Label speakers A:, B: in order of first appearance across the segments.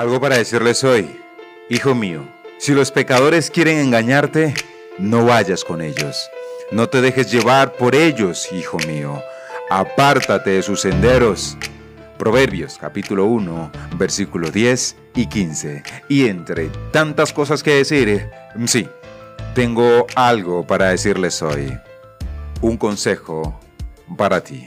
A: Algo para decirles hoy. Hijo mío, si los pecadores quieren engañarte, no vayas con ellos. No te dejes llevar por ellos, hijo mío. Apártate de sus senderos. Proverbios capítulo 1, versículo 10 y 15. Y entre tantas cosas que decir, sí, tengo algo para decirles hoy. Un consejo para ti.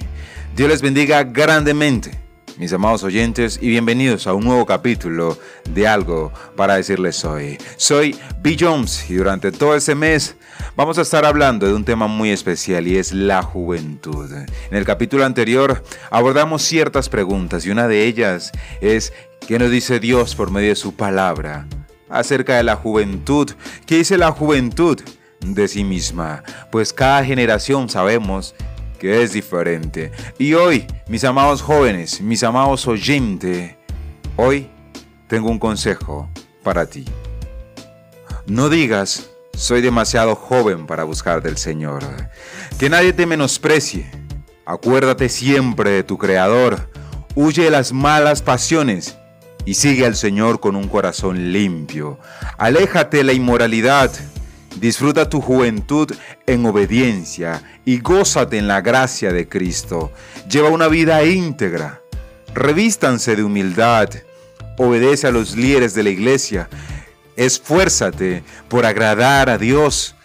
A: Dios les bendiga grandemente mis amados oyentes, y bienvenidos a un nuevo capítulo de Algo para decirles hoy. Soy B. Jones y durante todo este mes vamos a estar hablando de un tema muy especial y es la juventud. En el capítulo anterior abordamos ciertas preguntas y una de ellas es ¿qué nos dice Dios por medio de su palabra acerca de la juventud? ¿Qué dice la juventud? de sí misma, pues cada generación sabemos que es diferente. Y hoy, mis amados jóvenes, mis amados oyentes, hoy tengo un consejo para ti. No digas, soy demasiado joven para buscar del Señor. Que nadie te menosprecie. Acuérdate siempre de tu Creador. Huye de las malas pasiones y sigue al Señor con un corazón limpio. Aléjate de la inmoralidad Disfruta tu juventud en obediencia y gózate en la gracia de Cristo. Lleva una vida íntegra. Revístanse de humildad. Obedece a los líderes de la iglesia. Esfuérzate por agradar a Dios.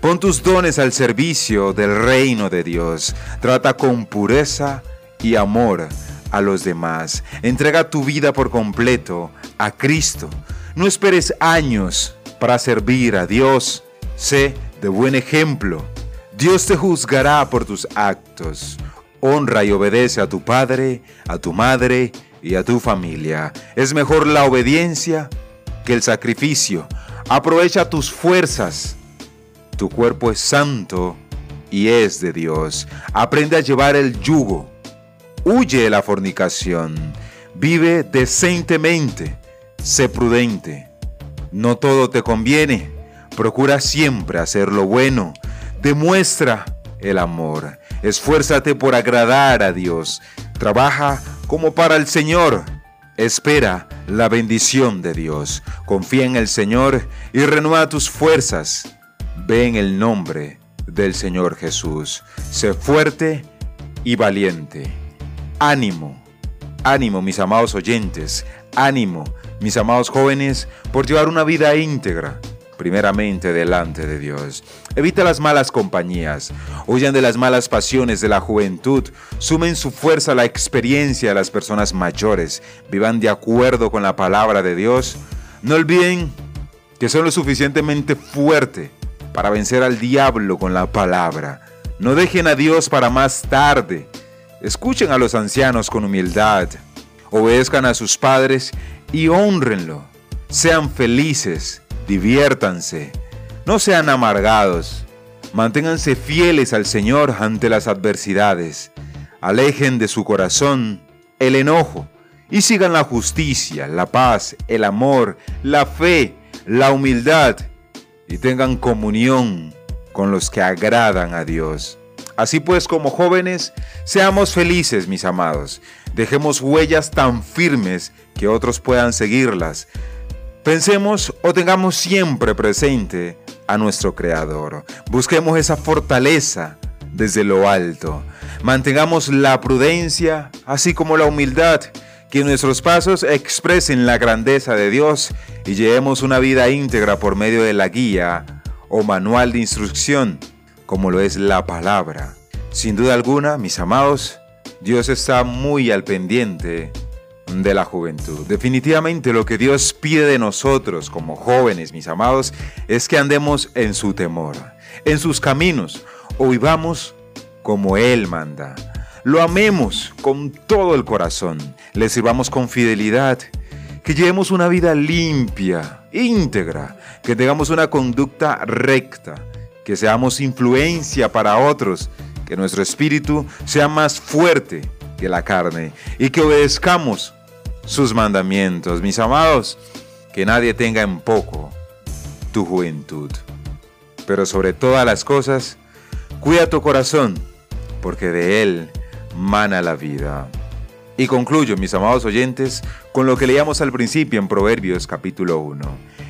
A: Pon tus dones al servicio del reino de Dios. Trata con pureza y amor a los demás. Entrega tu vida por completo a Cristo. No esperes años para servir a Dios. Sé de buen ejemplo. Dios te juzgará por tus actos. Honra y obedece a tu padre, a tu madre y a tu familia. Es mejor la obediencia que el sacrificio. Aprovecha tus fuerzas. Tu cuerpo es santo y es de Dios. Aprende a llevar el yugo. Huye la fornicación. Vive decentemente. Sé prudente. No todo te conviene Procura siempre hacer lo bueno. Demuestra el amor. Esfuérzate por agradar a Dios. Trabaja como para el Señor. Espera la bendición de Dios. Confía en el Señor y renueva tus fuerzas. Ve en el nombre del Señor Jesús. Sé fuerte y valiente. Ánimo, ánimo mis amados oyentes. Ánimo mis amados jóvenes por llevar una vida íntegra primeramente delante de Dios. Evita las malas compañías, huyan de las malas pasiones de la juventud, sumen su fuerza a la experiencia de las personas mayores, vivan de acuerdo con la palabra de Dios. No olviden que son lo suficientemente fuerte para vencer al diablo con la palabra. No dejen a Dios para más tarde. Escuchen a los ancianos con humildad. Obedezcan a sus padres y honrenlo. Sean felices diviértanse, no sean amargados, manténganse fieles al Señor ante las adversidades, alejen de su corazón el enojo y sigan la justicia, la paz, el amor, la fe, la humildad y tengan comunión con los que agradan a Dios. Así pues, como jóvenes, seamos felices, mis amados. Dejemos huellas tan firmes que otros puedan seguirlas. Pensemos o tengamos siempre presente a nuestro Creador. Busquemos esa fortaleza desde lo alto. Mantengamos la prudencia, así como la humildad, que nuestros pasos expresen la grandeza de Dios y llevemos una vida íntegra por medio de la guía o manual de instrucción, como lo es la palabra. Sin duda alguna, mis amados, Dios está muy al pendiente de la juventud. Definitivamente lo que Dios pide de nosotros como jóvenes, mis amados, es que andemos en su temor, en sus caminos, o vivamos como Él manda. Lo amemos con todo el corazón, le sirvamos con fidelidad, que llevemos una vida limpia, íntegra, que tengamos una conducta recta, que seamos influencia para otros, que nuestro espíritu sea más fuerte que la carne y que obedezcamos sus mandamientos. Mis amados, que nadie tenga en poco tu juventud. Pero sobre todas las cosas, cuida tu corazón, porque de él mana la vida. Y concluyo, mis amados oyentes, con lo que leíamos al principio en Proverbios capítulo 1.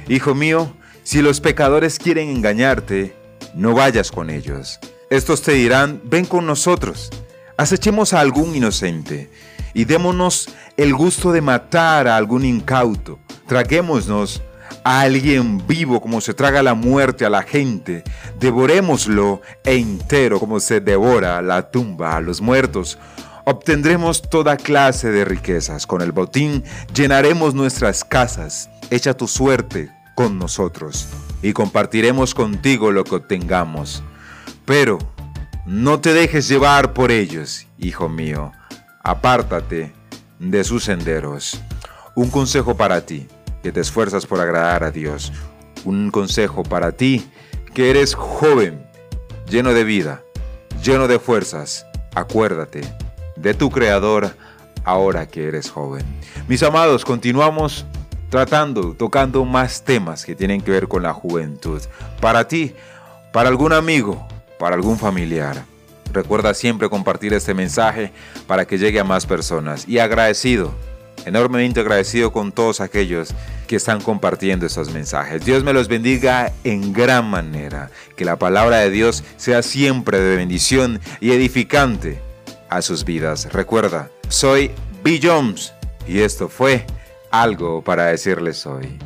A: Hijo mío, si los pecadores quieren engañarte, no vayas con ellos. Estos te dirán, ven con nosotros, acechemos a algún inocente y démonos el gusto de matar a algún incauto, traguémonos a alguien vivo como se traga la muerte a la gente, devorémoslo entero como se devora la tumba a los muertos obtendremos toda clase de riquezas. Con el botín llenaremos nuestras casas. Echa tu suerte con nosotros y compartiremos contigo lo que obtengamos. Pero no te dejes llevar por ellos, hijo mío. Apártate de sus senderos. Un consejo para ti, que te esfuerzas por agradar a Dios. Un consejo para ti, que eres joven, lleno de vida, lleno de fuerzas. Acuérdate de tu Creador ahora que eres joven. Mis amados, continuamos tratando, tocando más temas que tienen que ver con la juventud. Para ti, para algún amigo, para algún familiar. Recuerda siempre compartir este mensaje para que llegue a más personas. Y agradecido, enormemente agradecido con todos aquellos que están compartiendo estos mensajes. Dios me los bendiga en gran manera. Que la palabra de Dios sea siempre de bendición y edificante a sus vidas. Recuerda, soy B. Jones y esto fue algo para decirles hoy.